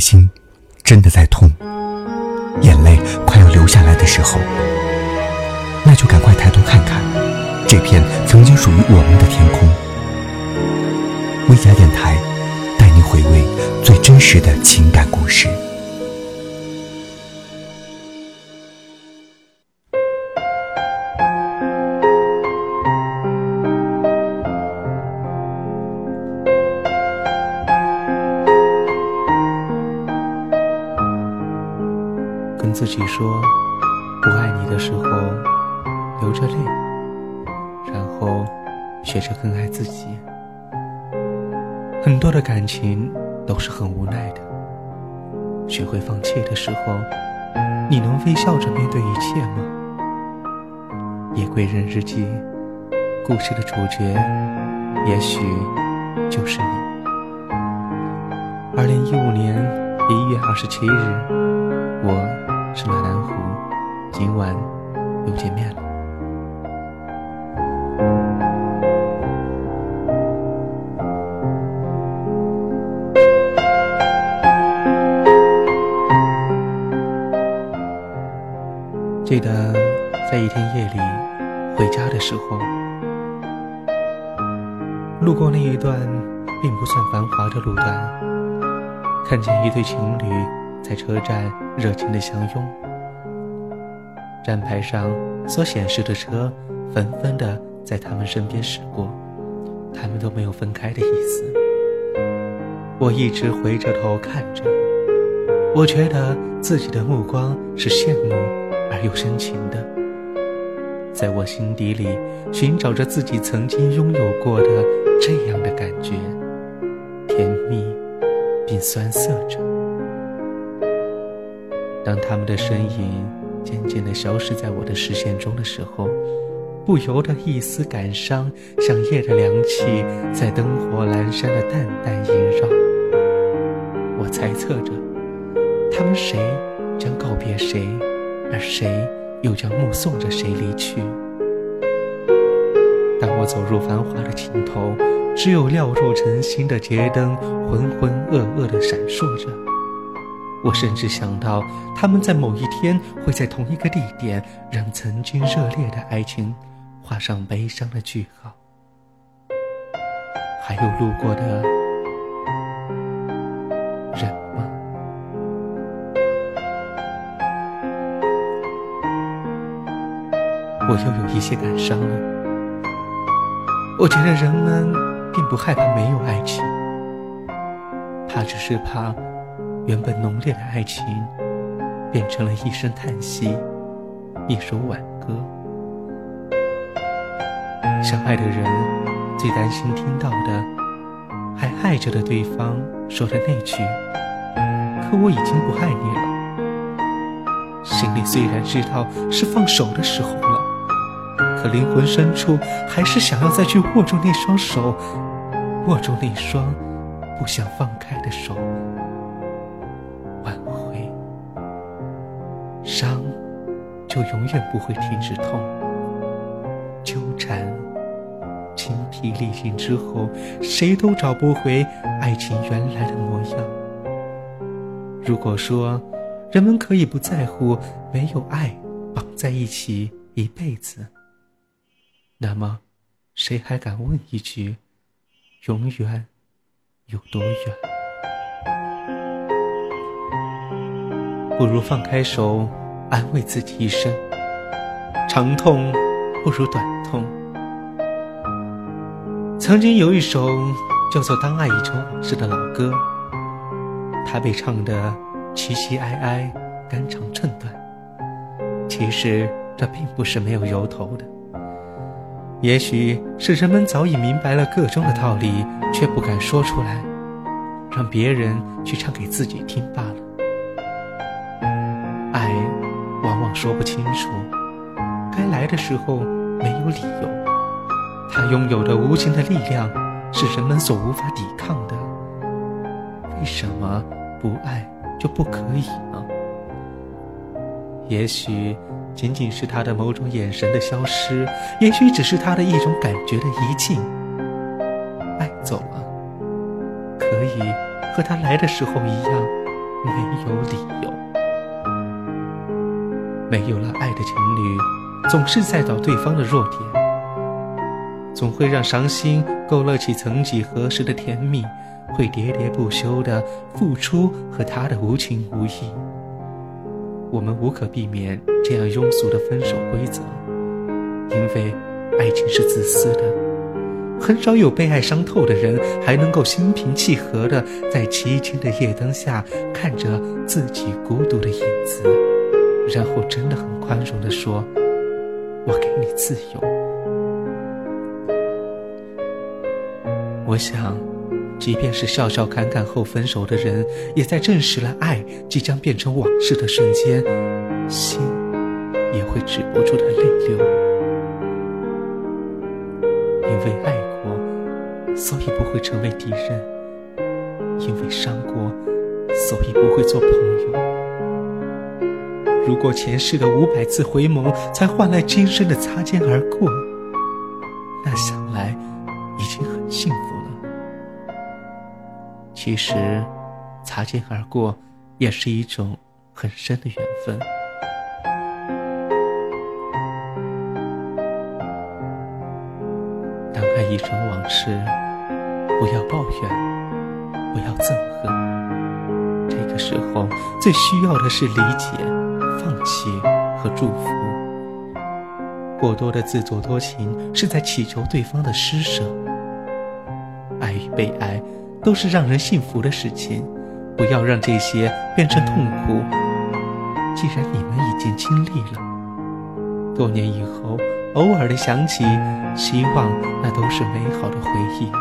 心真的在痛，眼泪快要流下来的时候，那就赶快抬头看看这片曾经属于我们的天空。微家电台带你回味最真实的情感故事。跟自己说不爱你的时候，流着泪，然后学着更爱自己。很多的感情都是很无奈的。学会放弃的时候，你能微笑着面对一切吗？夜归人日记，故事的主角也许就是你。二零一五年一月二十七日，我。是马南湖，今晚又见面了。记得在一天夜里回家的时候，路过那一段并不算繁华的路段，看见一对情侣。在车站热情的相拥，站牌上所显示的车纷纷的在他们身边驶过，他们都没有分开的意思。我一直回着头看着，我觉得自己的目光是羡慕而又深情的，在我心底里寻找着自己曾经拥有过的这样的感觉，甜蜜并酸涩着。当他们的身影渐渐地消失在我的视线中的时候，不由得一丝感伤，像夜的凉气在灯火阑珊的淡淡萦绕。我猜测着，他们谁将告别谁，而谁又将目送着谁离去。当我走入繁华的尽头，只有料若晨星的街灯浑浑噩噩地闪烁着。我甚至想到，他们在某一天会在同一个地点，让曾经热烈的爱情画上悲伤的句号。还有路过的人吗？我又有一些感伤了。我觉得人们并不害怕没有爱情，他只是怕。原本浓烈的爱情，变成了一声叹息，一首挽歌。相爱的人最担心听到的，还爱着的对方说的那句：“可我已经不爱你了。”心里虽然知道是放手的时候了，可灵魂深处还是想要再去握住那双手，握住那双不想放开的手。伤，就永远不会停止痛。纠缠，精疲力尽之后，谁都找不回爱情原来的模样。如果说人们可以不在乎没有爱绑在一起一辈子，那么，谁还敢问一句：永远有多远？不如放开手，安慰自己一声。长痛不如短痛。曾经有一首叫做《当爱已成往事》的老歌，它被唱得凄凄哀哀、肝肠寸断。其实这并不是没有由头的，也许是人们早已明白了个中的道理，却不敢说出来，让别人去唱给自己听罢了。说不清楚，该来的时候没有理由。他拥有的无形的力量是人们所无法抵抗的。为什么不爱就不可以呢？也许仅仅是他的某种眼神的消失，也许只是他的一种感觉的移境。爱走了，可以和他来的时候一样，没有理由。没有了爱的情侣，总是在找对方的弱点，总会让伤心勾勒起曾几何时的甜蜜，会喋喋不休的付出和他的无情无义。我们无可避免这样庸俗的分手规则，因为爱情是自私的，很少有被爱伤透的人还能够心平气和的在凄清的夜灯下看着自己孤独的影子。然后真的很宽容的说：“我给你自由。”我想，即便是笑笑侃侃后分手的人，也在证实了爱即将变成往事的瞬间，心也会止不住的泪流。因为爱过，所以不会成为敌人；因为伤过，所以不会做朋友。如果前世的五百次回眸才换来今生的擦肩而过，那想来已经很幸福了。其实，擦肩而过也是一种很深的缘分。当爱已成往事，不要抱怨，不要憎恨。这个时候，最需要的是理解。放弃和祝福，过多的自作多情是在祈求对方的施舍。爱与被爱都是让人幸福的事情，不要让这些变成痛苦。既然你们已经经历了，多年以后偶尔的想起，希望那都是美好的回忆。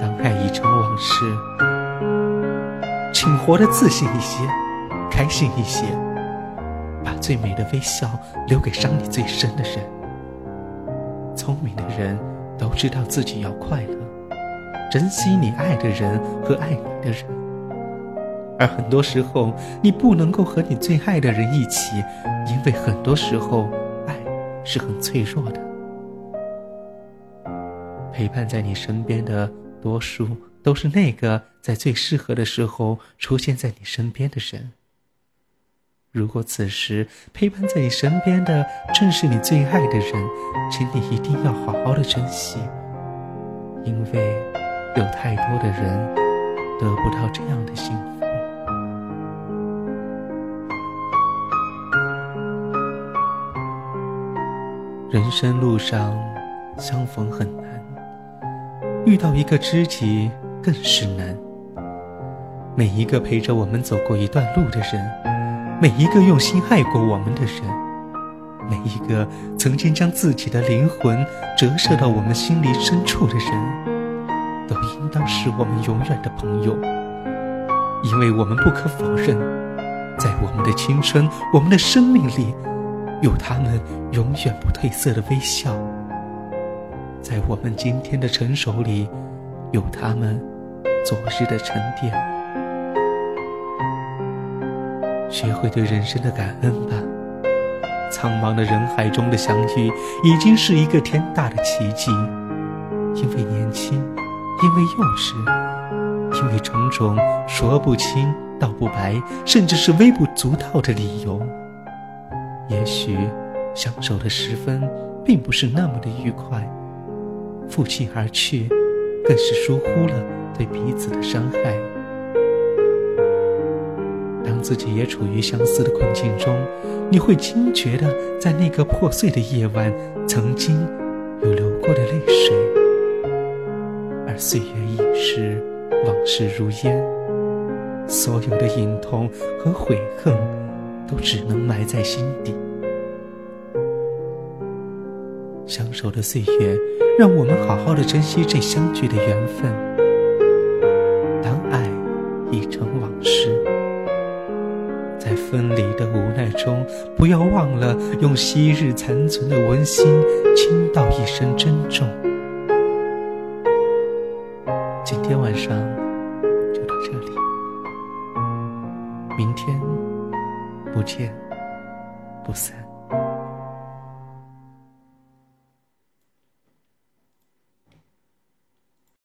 当爱已成往事，请活得自信一些。开心一些，把最美的微笑留给伤你最深的人。聪明的人都知道自己要快乐，珍惜你爱的人和爱你的人。而很多时候，你不能够和你最爱的人一起，因为很多时候，爱是很脆弱的。陪伴在你身边的多数都是那个在最适合的时候出现在你身边的人。如果此时陪伴在你身边的正是你最爱的人，请你一定要好好的珍惜，因为有太多的人得不到这样的幸福。人生路上相逢很难，遇到一个知己更是难。每一个陪着我们走过一段路的人。每一个用心爱过我们的人，每一个曾经将自己的灵魂折射到我们心灵深处的人，都应当是我们永远的朋友。因为我们不可否认，在我们的青春、我们的生命里，有他们永远不褪色的微笑；在我们今天的成熟里，有他们昨日的沉淀。学会对人生的感恩吧。苍茫的人海中的相遇，已经是一个天大的奇迹。因为年轻，因为幼稚，因为种种说不清道不白，甚至是微不足道的理由。也许相守的时分，并不是那么的愉快。负气而去，更是疏忽了对彼此的伤害。自己也处于相似的困境中，你会惊觉的，在那个破碎的夜晚，曾经有流过的泪水。而岁月已逝，往事如烟，所有的隐痛和悔恨，都只能埋在心底。相守的岁月，让我们好好的珍惜这相聚的缘分。分离的无奈中，不要忘了用昔日残存的温馨倾倒一声珍重。今天晚上就到这里，明天不见不散。